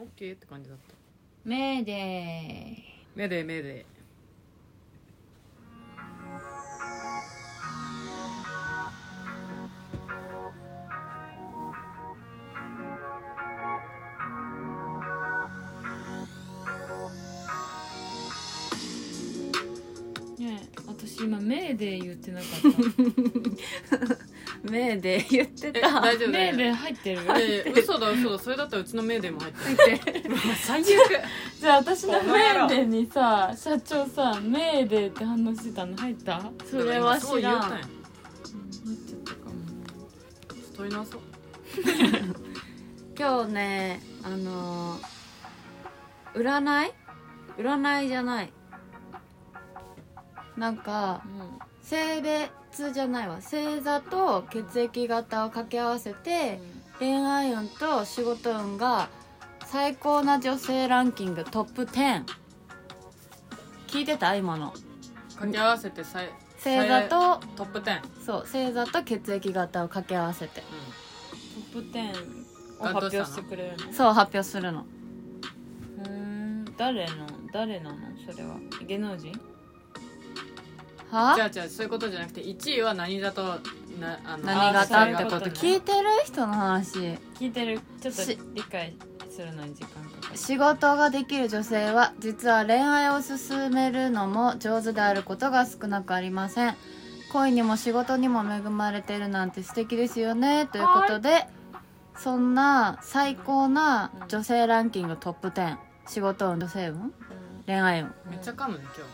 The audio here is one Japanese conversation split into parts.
オッケーって感じだった。メーデ目で目でー。ねえ私今メーデー言ってなかった 目で言ってえた大丈夫メーデー入ってる？嘘だ嘘だ。それだったらうちの目でも入ってる。最悪。じゃあ私のメーデーにさ社長さメーデーって反応してたの入った？入っそれは知らんそう言うたんや。ちゃったかも太いなそう今日ねあのー占い？占いじゃない。なんか性別じゃないわ。星座と血液型を掛け合わせて、恋愛運と仕事運が最高な女性ランキングトップ10聞いてた？今の。掛け合わせて星座とトップ10、そう星座と血液型を掛け合わせて。トップ10を発表してくれるの？そう発表するの。うーん。誰の誰なの？それは。芸能人？は？じゃあじゃあそういうことじゃなくて1位は何だとなあの何型ってこと聞いてる人の話。聞いてる。ちょっとし理解するのに時間かかる。仕事ができる女性は実は恋愛を進めるのも上手であることが少なくありません。恋にも仕事にも恵まれてるなんて素敵ですよね。ということでそんな最高な女性ランキングトップ10仕事運女性運恋愛運。めっちゃ噛むね今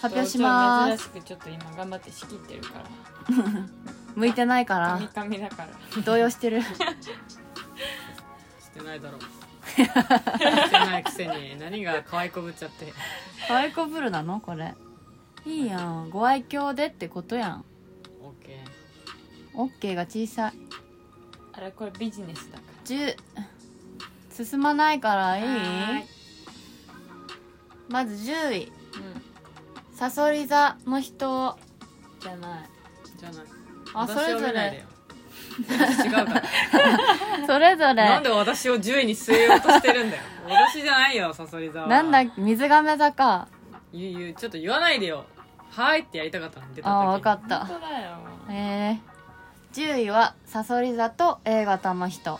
発表しま珍すしくちょっと今頑張って仕切ってるから。向いてないから。カミだから。動揺してる。日してないだろ してないくせに何が可愛いこぶっちゃって。可愛い子ぶるなの？これ。いいやん。ご愛嬌でってことやん。オッケ OK が小さい。あれこれビジネスだか10進まないからいい？まず10位うんさそり座の人じゃない。ーじゃない。あ私それぞれ。違うから。それぞなんれで私を10位に据えようとしてるんだよ。私じゃないよさそり座は。なんだ水亀座か。言う言うちょっと言わないでよ。はいってやりたかったの出た時ああ分かった。本当だよ。えー、10位はさそり座と A 型の人。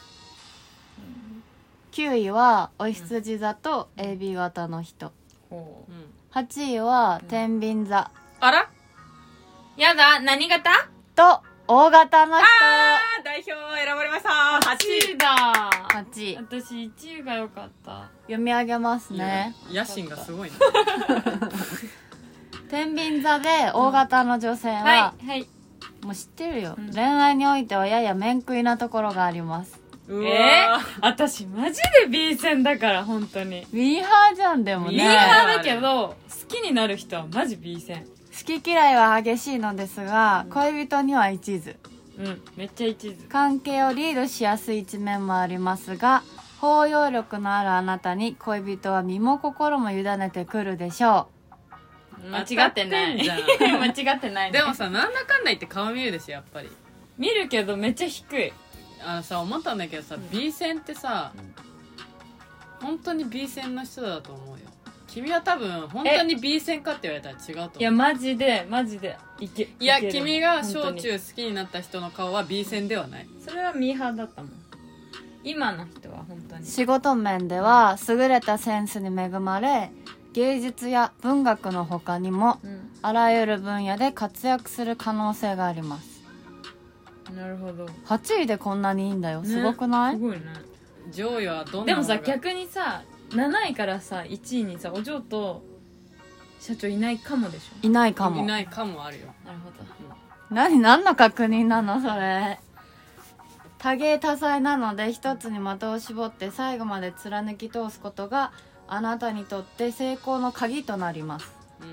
9位はお羊座と AB 型の人。ほうん8位は天秤座。あら？うやだ何型？と O 型の人。あー代表選ばれました。8 8位位だ。8位私1位が良かった。読み上げますね。野心がすごいな 天秤座で O 型の女性は、はいはい。もう知ってるよ、うん。恋愛においてはやや面食いなところがあります。うえー、私マジで B 線だから本当に。ミーハーじゃんでもミーねハーだけど好きになる人はマジ B 線好き嫌いは激しいのですが、恋人には一途。うんめっちゃ一途。関係をリードしやすい一面もありますが包容力のあるあなたに恋人は身も心も委ねてくるでしょ間違ってない。当たってんじゃん。間違ってないね。でもさなんだかんだ言って顔見るでしょやっぱり。見るけどめっちゃ低い。あのさ思ったんだけどさ、B 線ってさ、本当に B 線の人だと思うよ君は多分本当に B 線かって言われたら違うと思う。いやマジでマジで。いけいやける。君が小中好きになった人の顔は B 線ではない。それはミーハーだったもん。今の人は本当うに。仕事面では優れたセンスに恵まれ芸術や文学の他にもうん。あらゆる分野で活躍する可能性があります。なるほど。8位でこんなにいいんだよ。ね。すごくない、すごいね。上位はどんでもさなのが逆にさ7位からさ1位にさお嬢と社長いないかもでしょ？いないかも。いないかもあるよ。なるほど。何何の確認なのそれ？多芸多彩なので一つに的を絞って最後まで貫き通すことがあなたにとって成功の鍵となります。うん。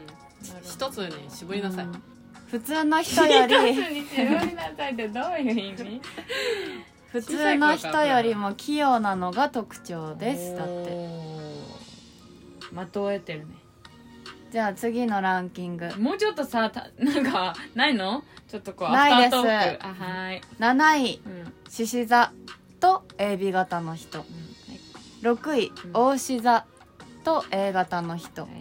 なるほ一つに絞りなさい、うん。普通の人より。一つに絞りなさいってどういう意味？普通の人よりも器用なのが特徴です。だって。的を得てるね。じゃあ次のランキング。もうちょっとさたなんかないの？ちょっとこうないです。あはーい。7位うん。うん獅子座と AB 型の人。はい。6位うん。座と A 型の人。はい。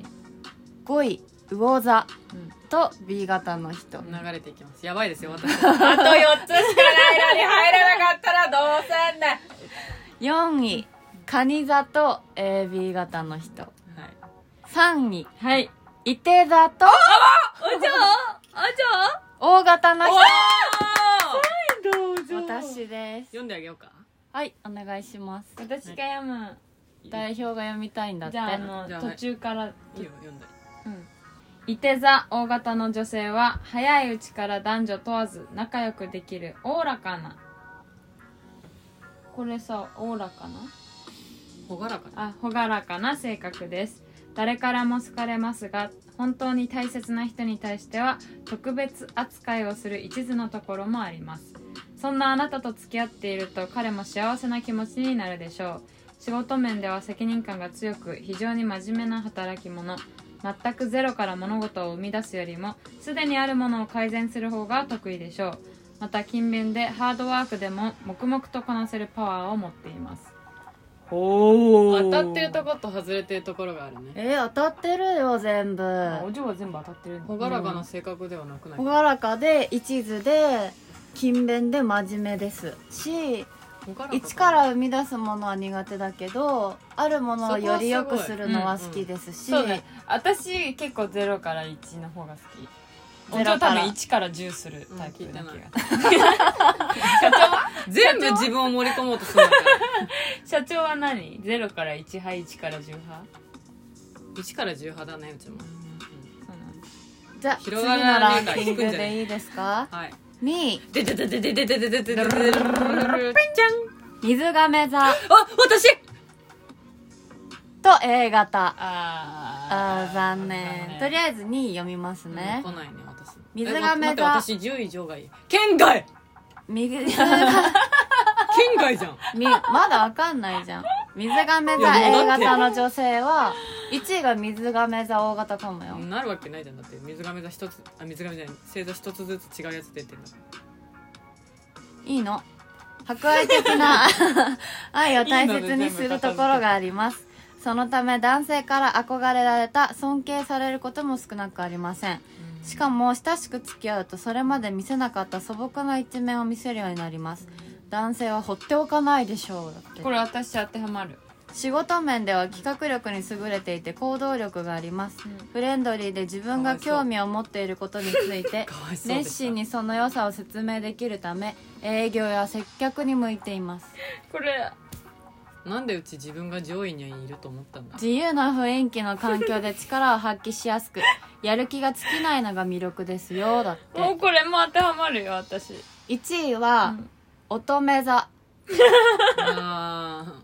5位魚座うんと B 型の人。流れていきます。やばいですよ私。あと4つしかないのに入らなかったらどうせんね4位蟹座と AB 型の人。はい。3位はい。伊手座とお嬢？お大型の人。嬢どうぞ私です。読んであげようか。はいお願いします。私が読む。代表が読みたいんだって。じゃああの途中から。いいよ読んだうん伊手座大型の女性は早いうちから男女問わず仲良くできるおおらかな。これさおおらかな？ほがらかな？あ朗らかな性格です。誰からも好かれますが本当に大切な人に対しては特別扱いをする一途のところもあります。そんなあなたと付き合っていると彼も幸せな気持ちになるでしょう。仕事面では責任感が強く非常に真面目な働き者全くゼロから物事を生み出すよりもすでにあるものを改善する方が得意でしょう。また勤勉でハードワークでも黙々とこなせるパワーを持っています。お当たってるとこと外れてるところがあるねえー、当たってるよ全部。お嬢は全部当たってるほがらかな性格ではなくない？朗らかで一途で勤勉で真面目ですし一から生み出すものは苦手だけどあるものをより良くするのは好きですし、そうね。私結構0から1の方が好き。ゼロから。ゼロ多分1から10するタイプな気が、全部自分を盛り込もうとする社長は何 ?0 から1派1から10派？1から10派だねうちも。そうなん。だじゃあ次広のがらないランキングでいいですか？はい2位でででででででででででででじゃん水亀座あ私と A 型ああー残念とりあえず2位読みますね来ないね私水亀座待って私10位場外県外右県外じゃんみまだわかんないじゃん水亀座 A 型の女性は1位が水亀座 O 型かもよ。なるわけないじゃん。だって水亀座一つあ水亀じゃない。星座一つずつ違うやつ出てんだ。いいの。博愛的な 愛を大切にするところがあります。そのため男性から憧れられた尊敬されることも少なくありません。しかも親しく付き合うとそれまで見せなかった素朴な一面を見せるようになります。男性は放っておかないでしょう。だって。これ私当てはまる仕事面では企画力に優れていて行動力があります。フレンドリーで自分が興味を持っていることについてかわいそうでした。熱心にその良さを説明できるため営業や接客に向いています。これなんでうち自分が上位にいると思ったんだ？自由な雰囲気の環境で力を発揮しやすく やる気が尽きないのが魅力ですよだって。もうこれも当てはまるよ私。1位は、うん。乙女座。あー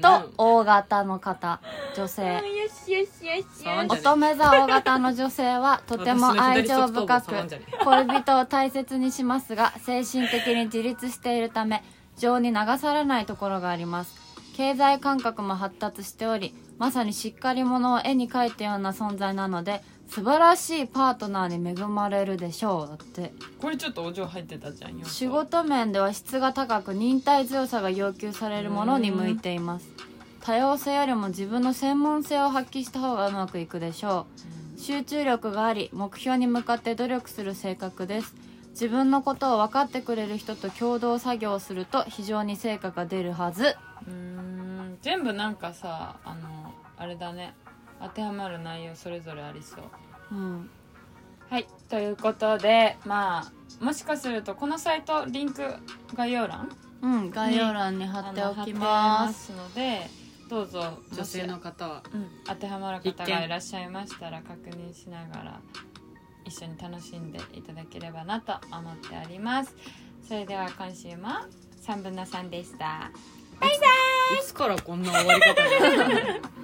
と O 型の方女性。よしよしよし触んじゃね乙女座 O 型の女性はとても愛情深く恋人を大切にしますが精神的に自立しているため情に流されないところがあります。経済感覚も発達しておりまさにしっかり者を絵に描いたような存在なので素晴らしいパートナーに恵まれるでしょう。だって。これちょっとお嬢入ってたじゃんよ仕事面では質が高く忍耐強さが要求されるものに向いています。多様性よりも自分の専門性を発揮した方がうまくいくでしょう。集中力があり目標に向かって努力する性格です。自分のことを分かってくれる人と共同作業をすると非常に成果が出るはず。うーん全部なんかさあのあれだね当てはまる内容それぞれありそう。うん。はいということでまあもしかするとこのサイトリンク概要欄うん概要欄に貼っておきまますすのでどうぞ女性の方は。うん、当てはまる方がいらっしゃいましたら確認しながら一緒に楽しんでいただければなと思っております。それでは今週も3分の3でした。いつからこんな終わり方になったの？